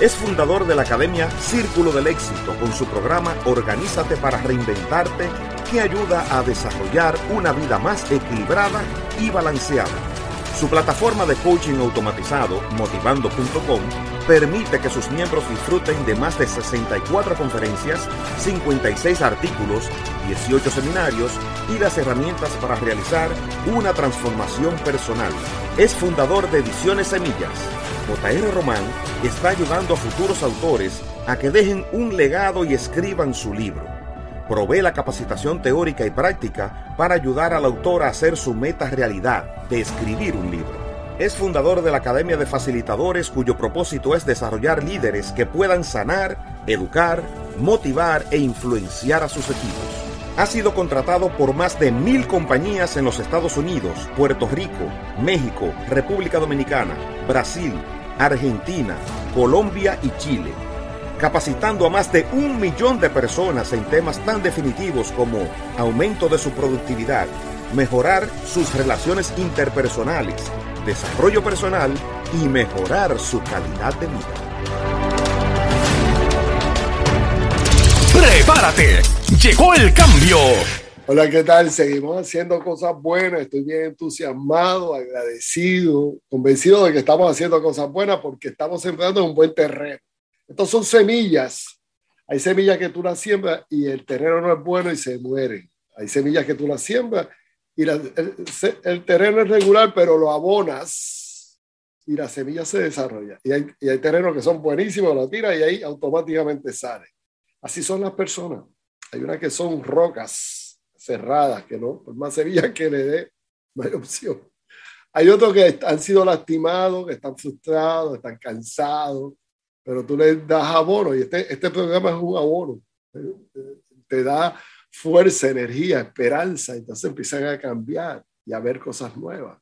Es fundador de la Academia Círculo del Éxito con su programa Organízate para Reinventarte que ayuda a desarrollar una vida más equilibrada y balanceada. Su plataforma de coaching automatizado, motivando.com, permite que sus miembros disfruten de más de 64 conferencias, 56 artículos, 18 seminarios y las herramientas para realizar una transformación personal. Es fundador de Ediciones Semillas. JR Román está ayudando a futuros autores a que dejen un legado y escriban su libro provee la capacitación teórica y práctica para ayudar al autor a hacer su meta realidad de escribir un libro. Es fundador de la Academia de Facilitadores cuyo propósito es desarrollar líderes que puedan sanar, educar, motivar e influenciar a sus equipos. Ha sido contratado por más de mil compañías en los Estados Unidos, Puerto Rico, México, República Dominicana, Brasil, Argentina, Colombia y Chile capacitando a más de un millón de personas en temas tan definitivos como aumento de su productividad, mejorar sus relaciones interpersonales, desarrollo personal y mejorar su calidad de vida. ¡Prepárate! ¡Llegó el cambio! Hola, ¿qué tal? Seguimos haciendo cosas buenas. Estoy bien entusiasmado, agradecido, convencido de que estamos haciendo cosas buenas porque estamos sembrando en un buen terreno. Estos son semillas. Hay semillas que tú las siembras y el terreno no es bueno y se mueren. Hay semillas que tú las siembras y el, terreno es regular, pero lo abonas y la semilla se desarrolla. Y hay, y terrenos que son buenísimos, lo tiras y ahí automáticamente sale. Así son las personas. Hay unas que son rocas cerradas, que no, por más semillas que le dé, no hay opción. Hay otros que han sido lastimados, que están frustrados, están cansados, pero tú le das abono y este, este programa es un abono. Te da fuerza, energía, esperanza, entonces empiezan a cambiar y a ver cosas nuevas.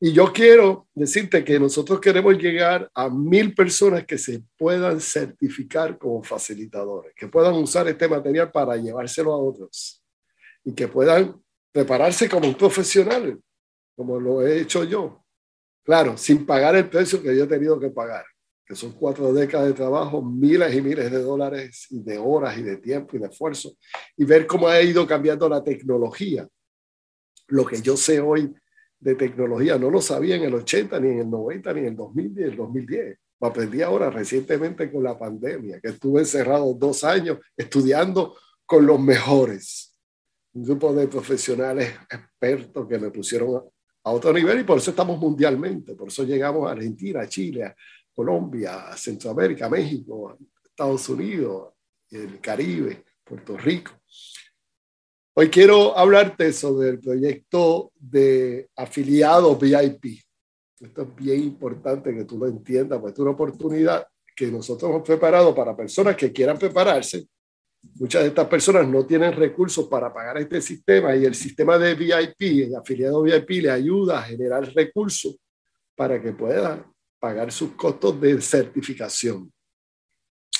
Y yo quiero decirte que nosotros queremos llegar a mil personas que se puedan certificar como facilitadores, que puedan usar este material para llevárselo a otros y que puedan prepararse como un profesional, como lo he hecho yo. Claro, sin pagar el precio que yo he tenido que pagar que son cuatro décadas de trabajo, miles y miles de dólares y de horas y de tiempo y de esfuerzo, y ver cómo ha ido cambiando la tecnología. Lo que yo sé hoy de tecnología no lo sabía en el 80, ni en el 90, ni en el 2000, ni en el 2010. Lo aprendí ahora recientemente con la pandemia, que estuve encerrado dos años estudiando con los mejores. Un grupo de profesionales expertos que me pusieron a otro nivel y por eso estamos mundialmente, por eso llegamos a Argentina, Chile, Colombia, Centroamérica, México, Estados Unidos, el Caribe, Puerto Rico. Hoy quiero hablarte sobre el proyecto de afiliados VIP. Esto es bien importante que tú lo entiendas, porque es una oportunidad que nosotros hemos preparado para personas que quieran prepararse. Muchas de estas personas no tienen recursos para pagar este sistema y el sistema de VIP, el afiliado VIP, le ayuda a generar recursos para que puedan pagar sus costos de certificación.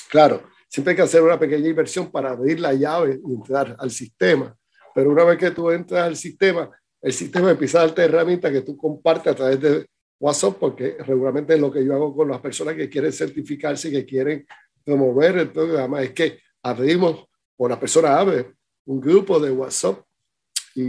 Claro, siempre hay que hacer una pequeña inversión para abrir la llave y entrar al sistema, pero una vez que tú entras al sistema, el sistema empieza a darte herramientas que tú compartes a través de WhatsApp porque regularmente es lo que yo hago con las personas que quieren certificarse que quieren promover el programa, es que abrimos, o la persona abre un grupo de WhatsApp y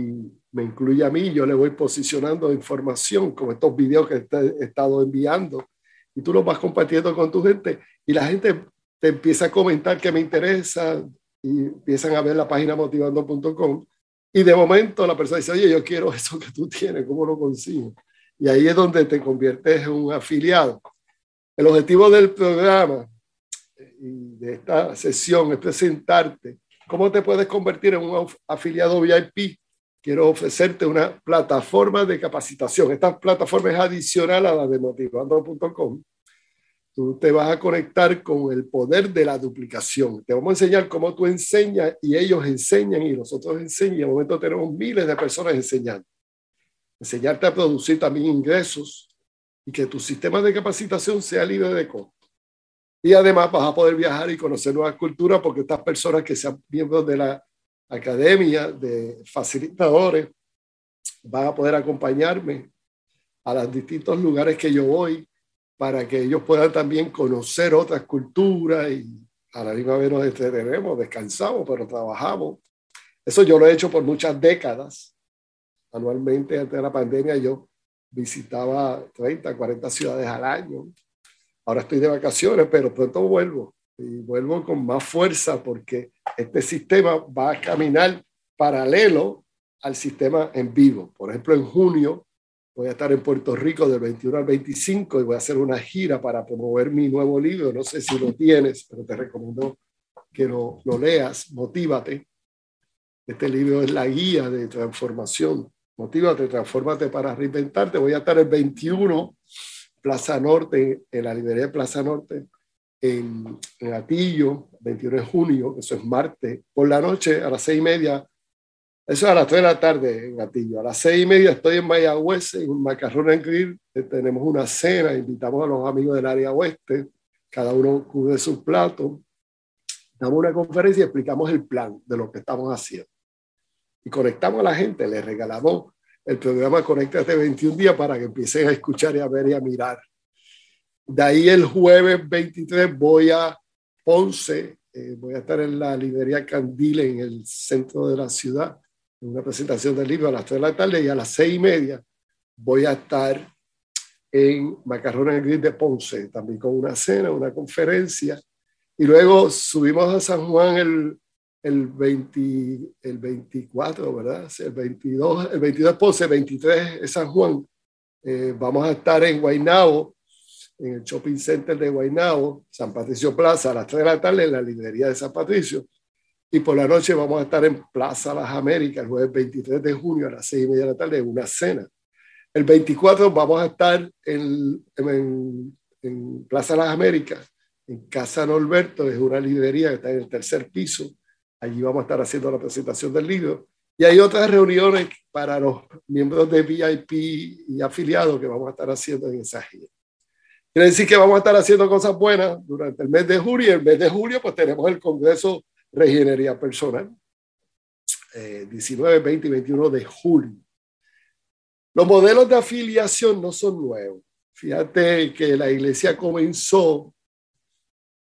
me incluye a mí, yo le voy posicionando información como estos videos que he estado enviando y tú los vas compartiendo con tu gente y la gente te empieza a comentar que me interesa y empiezan a ver la página motivando.com y de momento la persona dice, oye, yo quiero eso que tú tienes, ¿cómo lo consigo? Y ahí es donde te conviertes en un afiliado. El objetivo del programa y de esta sesión es presentarte cómo te puedes convertir en un afiliado VIP. Quiero ofrecerte una plataforma de capacitación. Esta plataforma es adicional a la de motivando.com. Tú te vas a conectar con el poder de la duplicación. Te vamos a enseñar cómo tú enseñas y ellos enseñan y nosotros enseñamos. En momento tenemos miles de personas enseñando enseñarte a producir también ingresos y que tu sistema de capacitación sea libre de costo. Y además vas a poder viajar y conocer nuevas culturas porque estas personas que sean miembros de la academia de facilitadores van a poder acompañarme a los distintos lugares que yo voy para que ellos puedan también conocer otras culturas y a la misma vez nos entretenemos, descansamos, pero trabajamos. Eso yo lo he hecho por muchas décadas anualmente antes de la pandemia yo visitaba 30, 40 ciudades al año. Ahora estoy de vacaciones, pero pronto vuelvo y vuelvo con más fuerza porque este sistema va a caminar paralelo al sistema en vivo. Por ejemplo, en junio voy a estar en Puerto Rico del 21 al 25 y voy a hacer una gira para promover mi nuevo libro. No sé si lo tienes, pero te recomiendo que lo, lo leas. Motívate. Este libro es la guía de transformación Motívate, transfórmate para reinventarte. Voy a estar el 21, Plaza Norte, en la librería de Plaza Norte, en, en Atillo, 21 de junio, eso es martes, por la noche a las seis y media. Eso es a las 3 de la tarde en Atillo. A las seis y media estoy en Mayagüez, en macarrón en grill. Eh, tenemos una cena, invitamos a los amigos del área oeste. Cada uno cubre su plato. Damos una conferencia y explicamos el plan de lo que estamos haciendo y conectamos a la gente, le regalamos el programa Conectate 21 días para que empiecen a escuchar y a ver y a mirar. De ahí el jueves 23 voy a Ponce, eh, voy a estar en la librería Candile en el centro de la ciudad, una presentación del libro a las 3 de la tarde y a las 6 y media voy a estar en Macarrones Gris de Ponce, también con una cena, una conferencia. Y luego subimos a San Juan el el, 20, el 24, ¿verdad? El 22, el 22 es Ponce, el 23 es San Juan. Eh, vamos a estar en Guaynabo, en el shopping center de Guaynabo, San Patricio Plaza, a las 3 de la tarde en la librería de San Patricio. Y por la noche vamos a estar en Plaza Las Américas, el jueves 23 de junio a las 6 y media de la tarde en una cena. El 24 vamos a estar en, en, Plaza Las Américas, en Casa Norberto, es una librería que está en el tercer piso Allí vamos a estar haciendo la presentación del libro. Y hay otras reuniones para los miembros de VIP y afiliados que vamos a estar haciendo en esa gira. Quiere decir que vamos a estar haciendo cosas buenas durante el mes de julio. Y el mes de julio, pues tenemos el Congreso Regenería Personal, 19, eh, 20 y 21 de julio. Los modelos de afiliación no son nuevos. Fíjate que la iglesia comenzó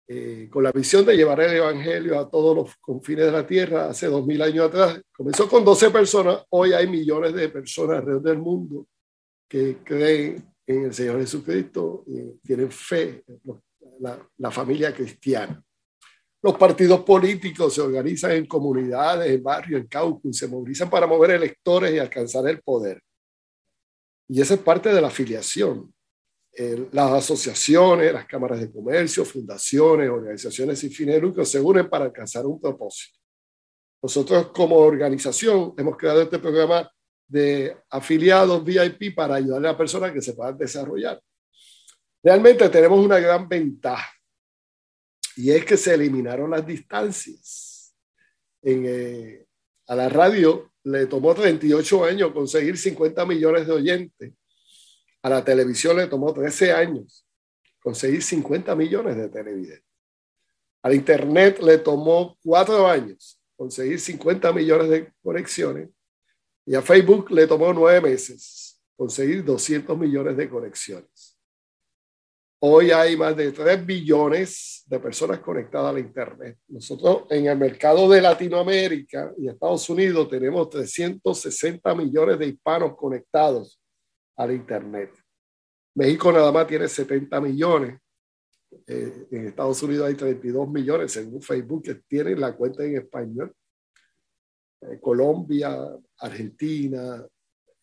eh, con la visión de llevar el Evangelio a todos los confines de la tierra hace dos mil años atrás. Comenzó con 12 personas, hoy hay millones de personas alrededor del mundo que creen en el Señor Jesucristo y tienen fe la, la familia cristiana. Los partidos políticos se organizan en comunidades, en barrios, en caucus, se movilizan para mover electores y alcanzar el poder. Y esa es parte de la afiliación las asociaciones, las cámaras de comercio, fundaciones, organizaciones sin fines de lucro se unen para alcanzar un propósito. Nosotros como organización hemos creado este programa de afiliados VIP para ayudar a las personas que se puedan desarrollar. Realmente tenemos una gran ventaja y es que se eliminaron las distancias. Eh, a la radio le tomó 38 años conseguir 50 millones de oyentes a la televisión le tomó 13 años conseguir 50 millones de televidentes. Al Internet le tomó 4 años conseguir 50 millones de conexiones. Y a Facebook le tomó 9 meses conseguir 200 millones de conexiones. Hoy hay más de 3 billones de personas conectadas a la Internet. Nosotros en el mercado de Latinoamérica y Estados Unidos tenemos 360 millones de hispanos conectados a la Internet. México nada más tiene 70 millones. Eh, en Estados Unidos hay 32 millones, según Facebook, que tienen la cuenta en español. Eh, Colombia, Argentina,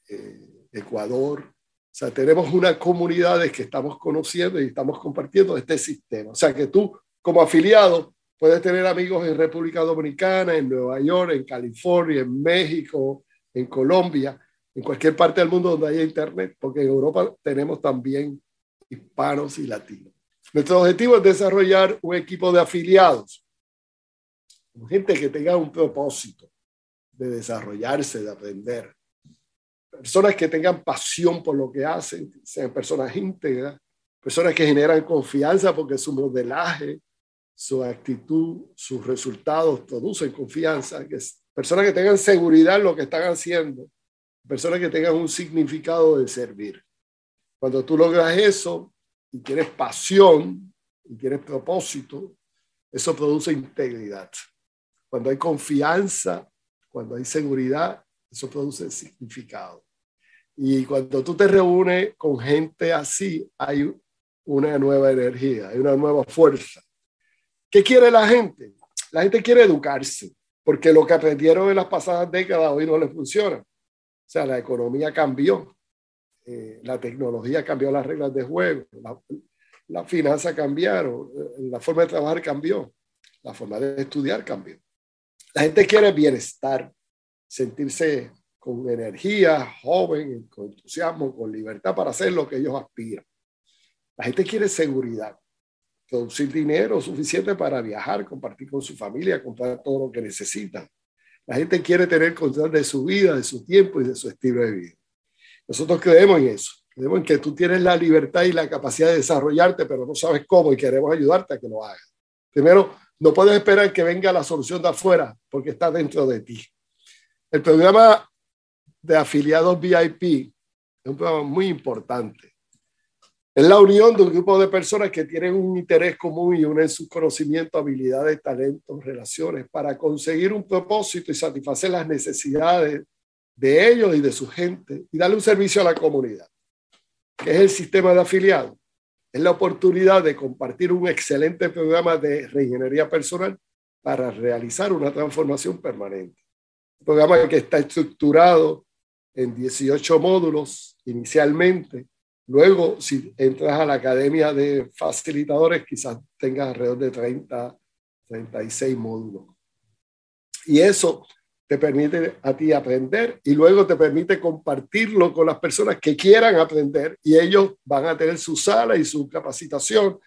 eh, Ecuador, o sea, tenemos unas comunidades que estamos conociendo y estamos compartiendo este sistema. O sea, que tú como afiliado puedes tener amigos en República Dominicana, en Nueva York, en California, en México, en Colombia, en cualquier parte del mundo donde haya internet, porque en Europa tenemos también hispanos y latinos. Nuestro objetivo es desarrollar un equipo de afiliados, gente que tenga un propósito de desarrollarse, de aprender, personas que tengan pasión por lo que hacen, sean personas íntegras, personas que generan confianza porque su modelaje, su actitud, sus resultados producen confianza, personas que tengan seguridad en lo que están haciendo, personas que tengan un significado de servir. Cuando tú logras eso y tienes pasión y tienes propósito, eso produce integridad. Cuando hay confianza, cuando hay seguridad, eso produce significado. Y cuando tú te reúnes con gente así, hay una nueva energía, hay una nueva fuerza. ¿Qué quiere la gente? La gente quiere educarse, porque lo que aprendieron en las pasadas décadas hoy no les funciona. O sea, la economía cambió, eh, la tecnología cambió las reglas de juego, la, la finanza cambiaron, eh, la forma de trabajar cambió, la forma de estudiar cambió. La gente quiere bienestar, sentirse con energía, joven, con entusiasmo, con libertad para hacer lo que ellos aspiran. La gente quiere seguridad, producir dinero suficiente para viajar, compartir con su familia, comprar todo lo que necesitan. La gente quiere tener control de su vida, de su tiempo y de su estilo de vida. Nosotros creemos en eso. Creemos en que tú tienes la libertad y la capacidad de desarrollarte, pero no sabes cómo y queremos ayudarte a que lo hagas. Primero, no puedes esperar que venga la solución de afuera porque está dentro de ti. El programa de afiliados VIP es un programa muy importante. Es la unión de un grupo de personas que tienen un interés común y unen sus conocimientos, habilidades, talentos, relaciones para conseguir un propósito y satisfacer las necesidades de ellos y de su gente y darle un servicio a la comunidad, es el sistema de afiliados. Es la oportunidad de compartir un excelente programa de reingeniería personal para realizar una transformación permanente. Programa que está estructurado en 18 módulos inicialmente. Luego, si entras a la academia de facilitadores, quizás tengas alrededor de 30, 36 módulos. Y eso te permite a ti aprender y luego te permite compartirlo con las personas que quieran aprender y ellos van a tener su sala y su capacitación.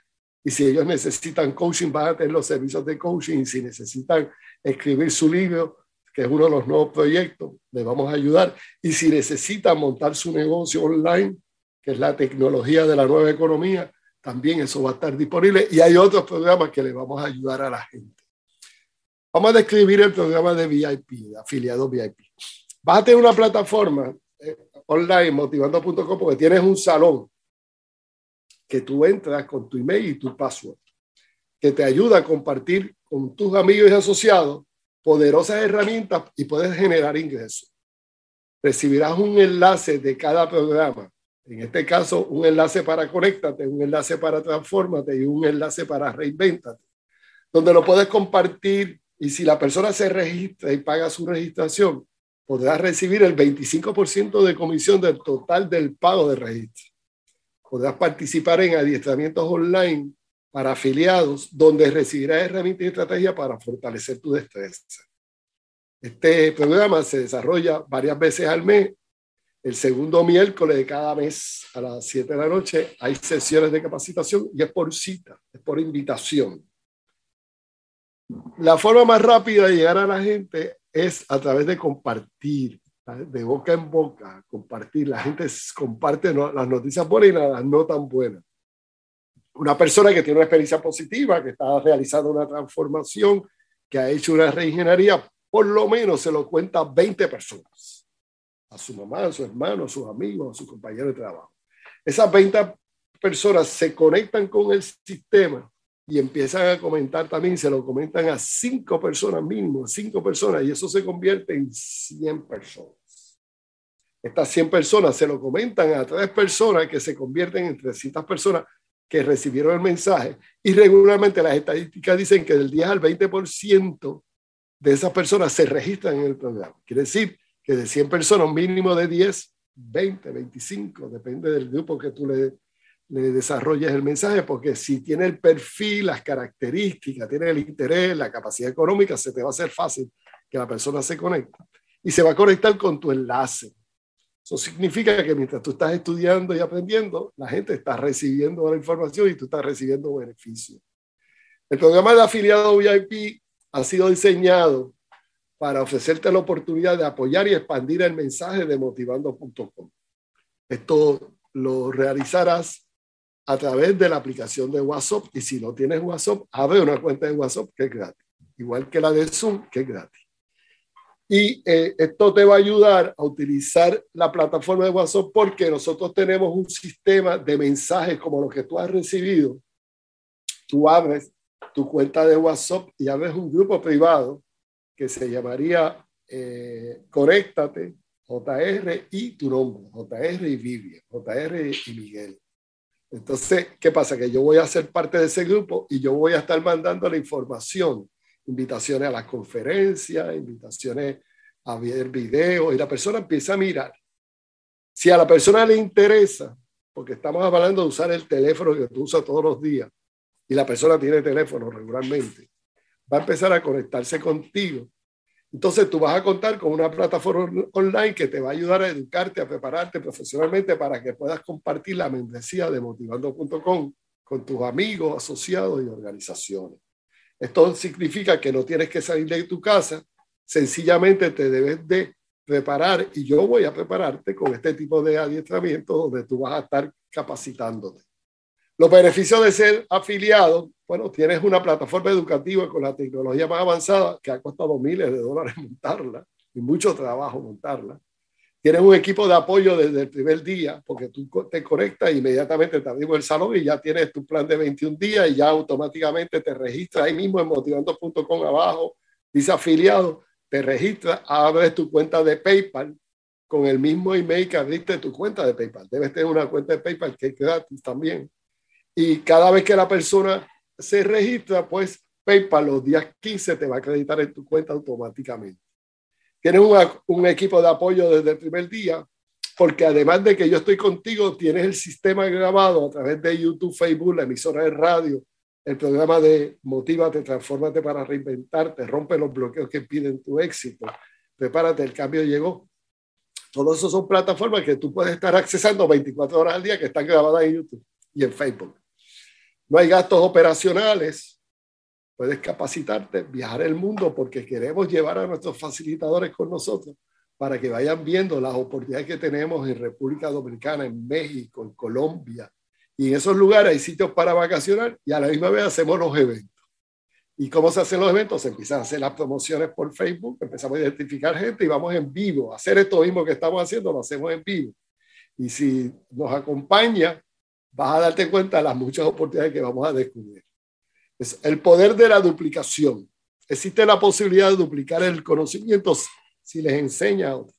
Y si ellos necesitan coaching, van a tener los servicios de coaching. Y si necesitan escribir su libro, que es uno de los nuevos proyectos, le vamos a ayudar. Y si necesita montar su negocio online, que es la tecnología de la nueva economía, también eso va a estar disponible. Y hay otros programas que le vamos a ayudar a la gente. Vamos a describir el programa de VIP, de afiliado VIP. Vas a tener una plataforma eh, online, motivando.com, porque tienes un salón que tú entras con tu email y tu password, que te ayuda a compartir con tus amigos y asociados poderosas herramientas y puedes generar ingresos. Recibirás un enlace de cada programa. En este caso, un enlace para Conéctate, un enlace para Transformate y un enlace para Reinventate, donde lo puedes compartir y si la persona se registra y paga su registración, podrás recibir el 25% de comisión del total del pago de registro. Podrás participar en adiestramientos online para afiliados, donde recibirás herramientas y estrategias para fortalecer tu destreza. Este programa se desarrolla varias veces al mes. El segundo miércoles de cada mes a las 7 de la noche hay sesiones de capacitación y es por cita, es por invitación. La forma más rápida de llegar a la gente es a través de compartir, de boca en boca, compartir. La gente comparte las noticias buenas y las no tan buenas una persona que tiene una experiencia positiva, que está realizando una transformación, que ha hecho una reingeniería, por lo menos se lo cuenta 20 personas. a su mamá, a su hermano, a sus amigos, a sus compañeros de trabajo. Esas 20 personas se conectan con el sistema y empiezan a comentar también, se lo comentan a cinco personas mínimo, cinco personas, y eso se convierte en 100 personas. Estas 100 personas se lo comentan a tres personas que se convierten en 300 personas que recibieron el mensaje y regularmente las estadísticas dicen que del 10 al 20% de esas personas se registran en el programa. Quiere decir que de 100 personas, mínimo de 10, 20, 25, depende del grupo que tú le le desarrolles el mensaje, porque si tiene el perfil, las características, tiene el interés, la capacidad económica, se te va a hacer fácil que la persona se conecte y se va a conectar con tu enlace. Eso significa que mientras tú estás estudiando y aprendiendo, la gente está recibiendo la información y tú estás recibiendo beneficios. El programa de afiliado VIP ha sido diseñado para ofrecerte la oportunidad de apoyar y expandir el mensaje de motivando.com. Esto lo realizarás a través de la aplicación de WhatsApp. Y si no tienes WhatsApp, abre una cuenta de WhatsApp que es gratis, igual que la de Zoom, que es gratis. Y eh, esto te va a ayudar a utilizar la plataforma de WhatsApp porque nosotros tenemos un sistema de mensajes como los que tú has recibido. Tú abres tu cuenta de WhatsApp y abres un grupo privado que se llamaría eh, Conéctate, JR y tu nombre, JR y Vivian, JR y Miguel. Entonces, ¿qué pasa? Que yo voy a ser parte de ese grupo y yo voy a estar mandando la información, invitaciones a las conferencias, invitaciones a ver videos y la persona empieza a mirar. Si a la persona le interesa, porque estamos hablando de usar el teléfono que tú usas todos los días y la persona tiene teléfono regularmente, va a empezar a conectarse contigo entonces tú vas a contar con una plataforma online que te va a ayudar a educarte, a prepararte profesionalmente para que puedas compartir la membresía de motivando.com con tus amigos, asociados y organizaciones. Esto significa que no tienes que salir de tu casa, sencillamente te debes de preparar y yo voy a prepararte con este tipo de adiestramiento donde tú vas a estar capacitándote. Los beneficios de ser afiliado, bueno, tienes una plataforma educativa con la tecnología más avanzada que ha costado miles de dólares montarla y mucho trabajo montarla. Tienes un equipo de apoyo desde el primer día, porque tú te conectas inmediatamente te abrimos el salón y ya tienes tu plan de 21 días y ya automáticamente te registras ahí mismo en motivando.com abajo, dice afiliado, te registras, abres tu cuenta de PayPal con el mismo email que abriste tu cuenta de PayPal. Debes tener una cuenta de PayPal que es gratis también y cada vez que la persona se registra, pues PayPal los días 15 te va a acreditar en tu cuenta automáticamente. Tienes un equipo de apoyo desde el primer día, porque además de que yo estoy contigo, tienes el sistema grabado a través de YouTube, Facebook, la emisora de radio, el programa de Motívate, Transfórmate para reinventarte, rompe los bloqueos que impiden tu éxito, prepárate, el cambio llegó. Todos esos son plataformas que tú puedes estar accesando 24 horas al día que están grabadas en YouTube y en Facebook. No hay gastos operacionales. Puedes capacitarte, viajar el mundo porque queremos llevar a nuestros facilitadores con nosotros para que vayan viendo las oportunidades que tenemos en República Dominicana, en México, en Colombia. Y en esos lugares hay sitios para vacacionar y a la misma vez hacemos los eventos. ¿Y cómo se hacen los eventos? Se empiezan a hacer las promociones por Facebook, empezamos a identificar gente y vamos en vivo. Hacer esto mismo que estamos haciendo, lo hacemos en vivo. Y si nos acompaña, vas a darte cuenta de las muchas oportunidades que vamos a descubrir. El poder de la duplicación. Existe la posibilidad de duplicar el conocimiento si les enseña a otros.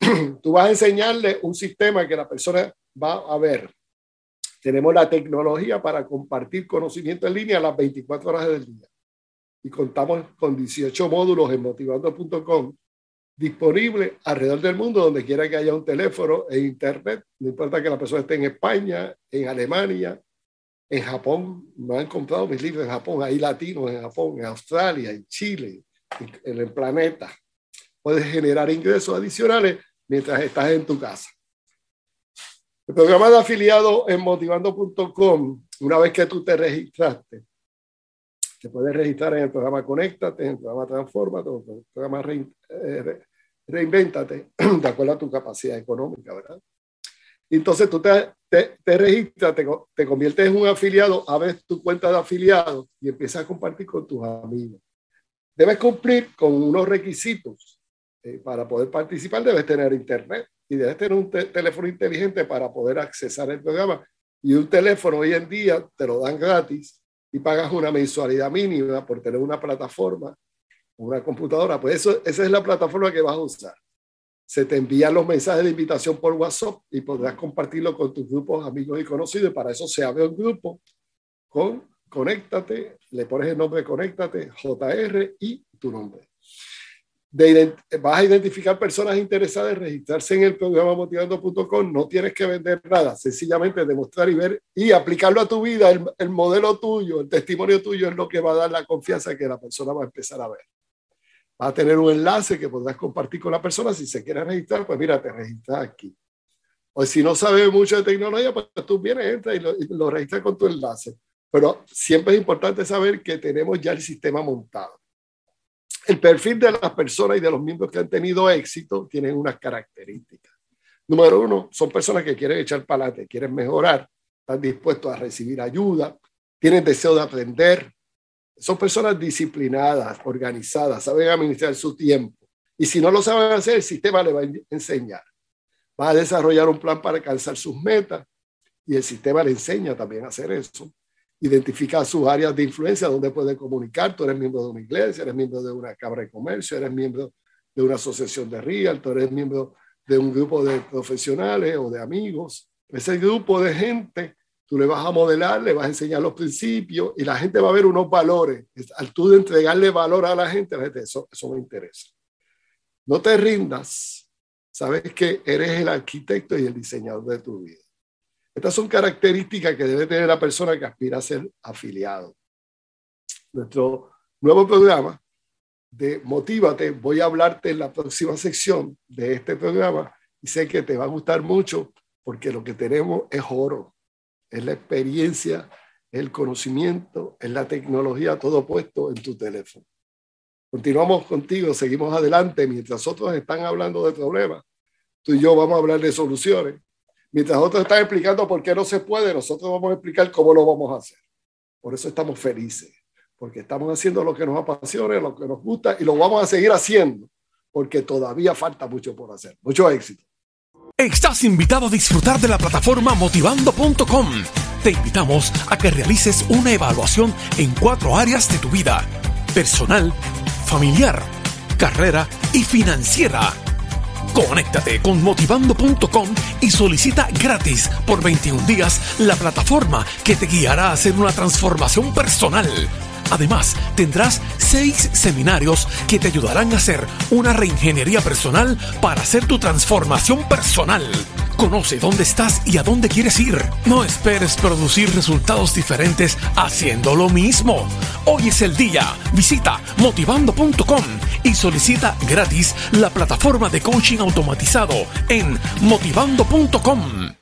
Tú vas a enseñarle un sistema que la persona va a ver. Tenemos la tecnología para compartir conocimiento en línea las 24 horas del día. Y contamos con 18 módulos en motivando.com disponible alrededor del mundo, donde quiera que haya un teléfono e internet, no importa que la persona esté en España, en Alemania, en Japón, me han comprado mis libros en Japón, hay latinos en Japón, en Australia, en Chile, en el planeta. Puedes generar ingresos adicionales mientras estás en tu casa. El programa de afiliado en motivando.com, una vez que tú te registraste, te puedes registrar en el programa Conéctate, en el programa Transforma, en el programa eh, Reinvéntate, de acuerdo a tu capacidad económica, ¿verdad? Entonces tú te, te, registras, te, te, conviertes en un afiliado, abres tu cuenta de afiliado y empiezas a compartir con tus amigos. Debes cumplir con unos requisitos eh, para poder participar debes tener internet y debes tener un teléfono inteligente para poder accesar el programa. Y un teléfono hoy en día te lo dan gratis y pagas una mensualidad mínima por tener una plataforma, una computadora. Pues eso, esa es la plataforma que vas a usar. Se te envían los mensajes de invitación por WhatsApp y podrás compartirlo con tus grupos, amigos y conocidos. Y para eso se abre un grupo con Conéctate, le pones el nombre Conéctate, JR y tu nombre. De, vas a identificar personas interesadas en registrarse en el programa motivando.com. No tienes que vender nada, sencillamente demostrar y ver y aplicarlo a tu vida. El, el, modelo tuyo, el testimonio tuyo es lo que va a dar la confianza que la persona va a empezar a ver. Va a tener un enlace que podrás compartir con la persona. Si se quiere registrar, pues mira, te registras aquí. O si no sabes mucho de tecnología, pues tú vienes, entras y lo, y lo registras con tu enlace. Pero siempre es importante saber que tenemos ya el sistema montado. El perfil de las personas y de los miembros que han tenido éxito tienen unas características. Número uno, son personas que quieren echar para quieren mejorar, están dispuestos a recibir ayuda, tienen deseo de aprender. Son personas disciplinadas, organizadas, saben administrar su tiempo. Y si no lo saben hacer, el sistema les va a enseñar. Va a desarrollar un plan para alcanzar sus metas y el sistema le enseña también a hacer eso identificar sus áreas de influencia, donde puede comunicar. Tú eres miembro de una iglesia, eres miembro de una cámara de comercio, eres miembro de una asociación de real, tú eres miembro de un grupo de profesionales o de amigos. Ese grupo de gente, tú le vas a modelar, le vas a enseñar los principios y la gente va a ver unos valores. Al tú de entregarle valor a la gente, la gente eso, eso me interesa. No te rindas. Sabes que eres el arquitecto y el diseñador de tu vida. Estas son características que debe tener la persona que aspira a ser afiliado. Nuestro nuevo programa de Motívate, voy a hablarte en la próxima sección de este programa y sé que te va a gustar mucho porque lo que tenemos es oro, es la experiencia, el conocimiento, es la tecnología, todo puesto en tu teléfono. Continuamos contigo, seguimos adelante mientras otros están hablando de problemas. Tú y yo vamos a hablar de soluciones Mientras otros están explicando por qué no se puede, nosotros vamos a explicar cómo lo vamos a hacer. Por eso estamos felices, porque estamos haciendo lo que nos apasiona, lo que nos gusta y lo vamos a seguir haciendo, porque todavía falta mucho por hacer. Mucho éxito. Estás invitado a disfrutar de la plataforma motivando.com. Te invitamos a que realices una evaluación en cuatro áreas de tu vida, personal, familiar, carrera y financiera Conéctate con motivando.com y solicita gratis por 21 días la plataforma que te guiará a hacer una transformación personal. Además, tendrás seis seminarios que te ayudarán a hacer una reingeniería personal para hacer tu transformación personal. Conoce dónde estás y a dónde quieres ir. No esperes producir resultados diferentes haciendo lo mismo. Hoy es el día. Visita motivando.com y solicita gratis la plataforma de coaching automatizado en motivando.com.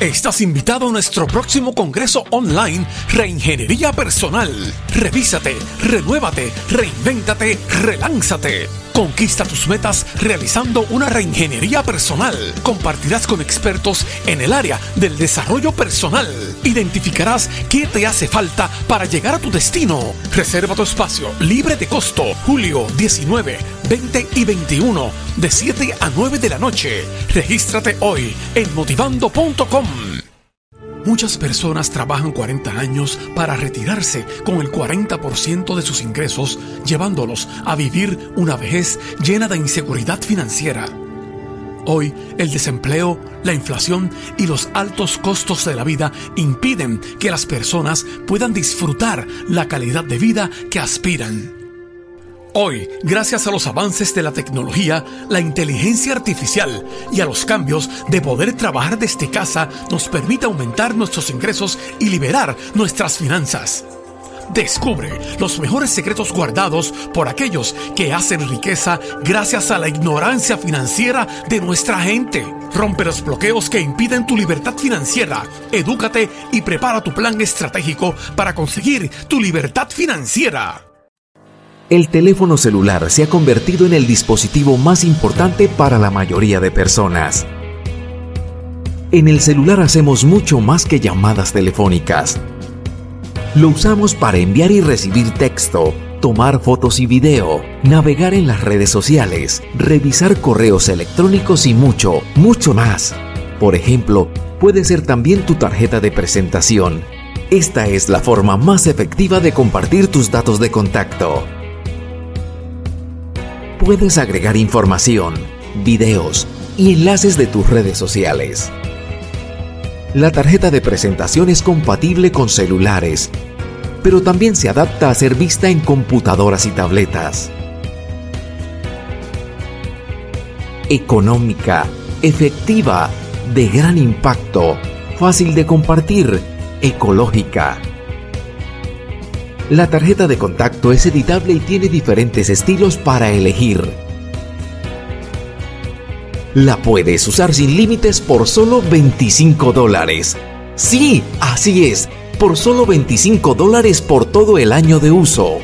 Estás invitado a nuestro próximo congreso online Reingeniería Personal. Revísate, renuévate, reinvéntate, relánzate. Conquista tus metas realizando una reingeniería personal. Compartirás con expertos en el área del desarrollo personal. Identificarás qué te hace falta para llegar a tu destino. Reserva tu espacio libre de costo. Julio 19, 20 y 21 de 7 a 9 de la noche. Regístrate hoy en motivando.com. Muchas personas trabajan 40 años para retirarse con el 40% de sus ingresos, llevándolos a vivir una vejez llena de inseguridad financiera. Hoy, el desempleo, la inflación y los altos costos de la vida impiden que las personas puedan disfrutar la calidad de vida que aspiran. Hoy, gracias a los avances de la tecnología, la inteligencia artificial y a los cambios de poder trabajar desde casa, nos permite aumentar nuestros ingresos y liberar nuestras finanzas. Descubre los mejores secretos guardados por aquellos que hacen riqueza gracias a la ignorancia financiera de nuestra gente. Rompe los bloqueos que impiden tu libertad financiera. Edúcate y prepara tu plan estratégico para conseguir tu libertad financiera. El teléfono celular se ha convertido en el dispositivo más importante para la mayoría de personas. En el celular hacemos mucho más que llamadas telefónicas. Lo usamos para enviar y recibir texto, tomar fotos y video, navegar en las redes sociales, revisar correos electrónicos y mucho, mucho más. Por ejemplo, puede ser también tu tarjeta de presentación. Esta es la forma más efectiva de compartir tus datos de contacto. Puedes agregar información, videos y enlaces de tus redes sociales. La tarjeta de presentación es compatible con celulares, pero también se adapta a ser vista en computadoras y tabletas. Económica, efectiva, de gran impacto, fácil de compartir, ecológica. La tarjeta de contacto es editable y tiene diferentes estilos para elegir. La puedes usar sin límites por solo 25 dólares. Sí, así es, por solo 25 dólares por todo el año de uso.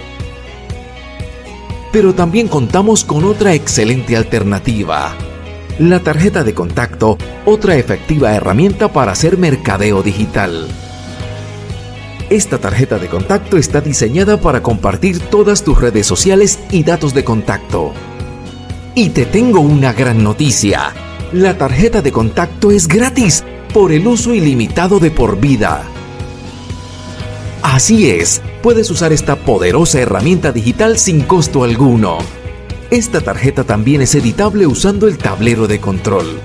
Pero también contamos con otra excelente alternativa. La tarjeta de contacto, otra efectiva herramienta para hacer mercadeo digital. Esta tarjeta de contacto está diseñada para compartir todas tus redes sociales y datos de contacto. Y te tengo una gran noticia. La tarjeta de contacto es gratis por el uso ilimitado de por vida. Así es, puedes usar esta poderosa herramienta digital sin costo alguno. Esta tarjeta también es editable usando el tablero de control.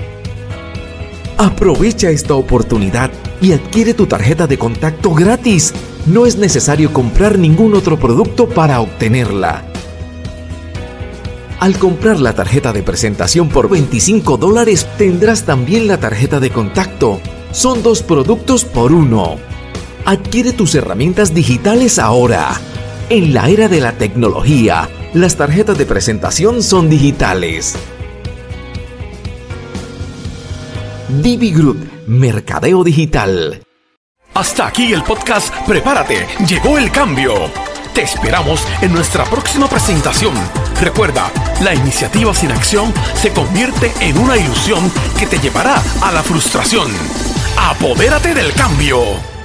Aprovecha esta oportunidad y adquiere tu tarjeta de contacto gratis. No es necesario comprar ningún otro producto para obtenerla. Al comprar la tarjeta de presentación por 25 dólares tendrás también la tarjeta de contacto. Son dos productos por uno. Adquiere tus herramientas digitales ahora. En la era de la tecnología, las tarjetas de presentación son digitales. Divi Group, Mercadeo Digital. Hasta aquí el podcast Prepárate, llegó el cambio. Te esperamos en nuestra próxima presentación. Recuerda, la iniciativa sin acción se convierte en una ilusión que te llevará a la frustración. Apodérate del cambio.